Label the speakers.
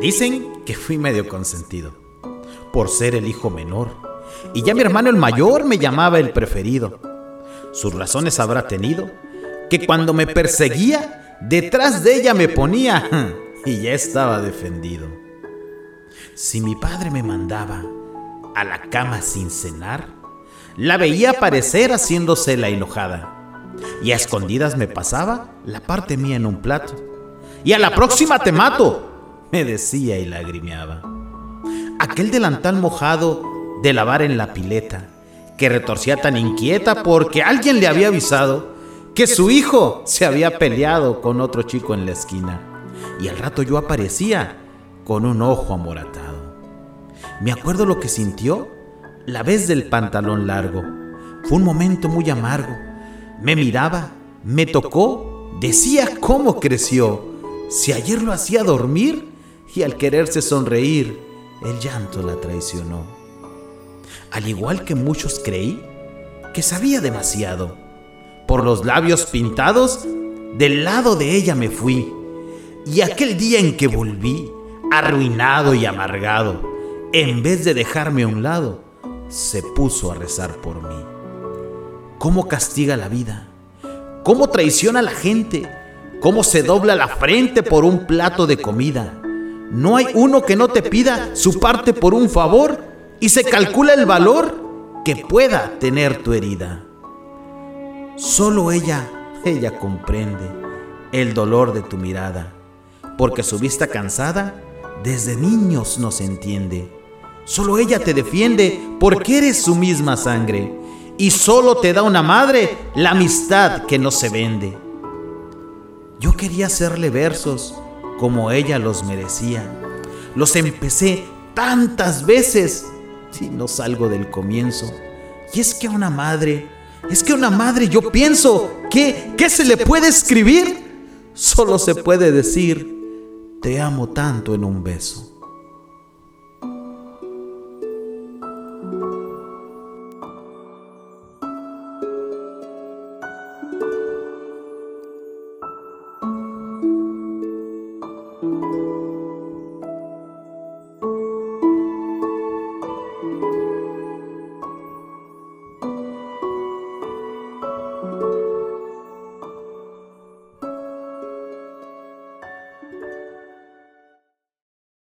Speaker 1: Dicen que fui medio consentido, por ser el hijo menor, y ya mi hermano el mayor me llamaba el preferido. Sus razones habrá tenido, que cuando me perseguía, detrás de ella me ponía y ya estaba defendido. Si mi padre me mandaba a la cama sin cenar, la veía aparecer haciéndose la enojada y a escondidas me pasaba la parte mía en un plato. Y a la próxima te mato, me decía y lagrimeaba. Aquel delantal mojado de lavar en la pileta, que retorcía tan inquieta porque alguien le había avisado que su hijo se había peleado con otro chico en la esquina. Y al rato yo aparecía con un ojo amoratado. Me acuerdo lo que sintió la vez del pantalón largo. Fue un momento muy amargo. Me miraba, me tocó, decía cómo creció. Si ayer lo hacía dormir y al quererse sonreír, el llanto la traicionó. Al igual que muchos creí que sabía demasiado. Por los labios pintados, del lado de ella me fui. Y aquel día en que volví, arruinado y amargado, en vez de dejarme a un lado, se puso a rezar por mí. ¿Cómo castiga la vida? ¿Cómo traiciona a la gente? ¿Cómo se dobla la frente por un plato de comida? No hay uno que no te pida su parte por un favor y se calcula el valor que pueda tener tu herida. Solo ella, ella comprende el dolor de tu mirada, porque su vista cansada desde niños nos entiende Solo ella te defiende porque eres su misma sangre. Y solo te da una madre la amistad que no se vende. Yo quería hacerle versos como ella los merecía. Los empecé tantas veces y no salgo del comienzo. Y es que a una madre, es que a una madre yo pienso que, ¿qué se le puede escribir? Solo se puede decir, te amo tanto en un beso.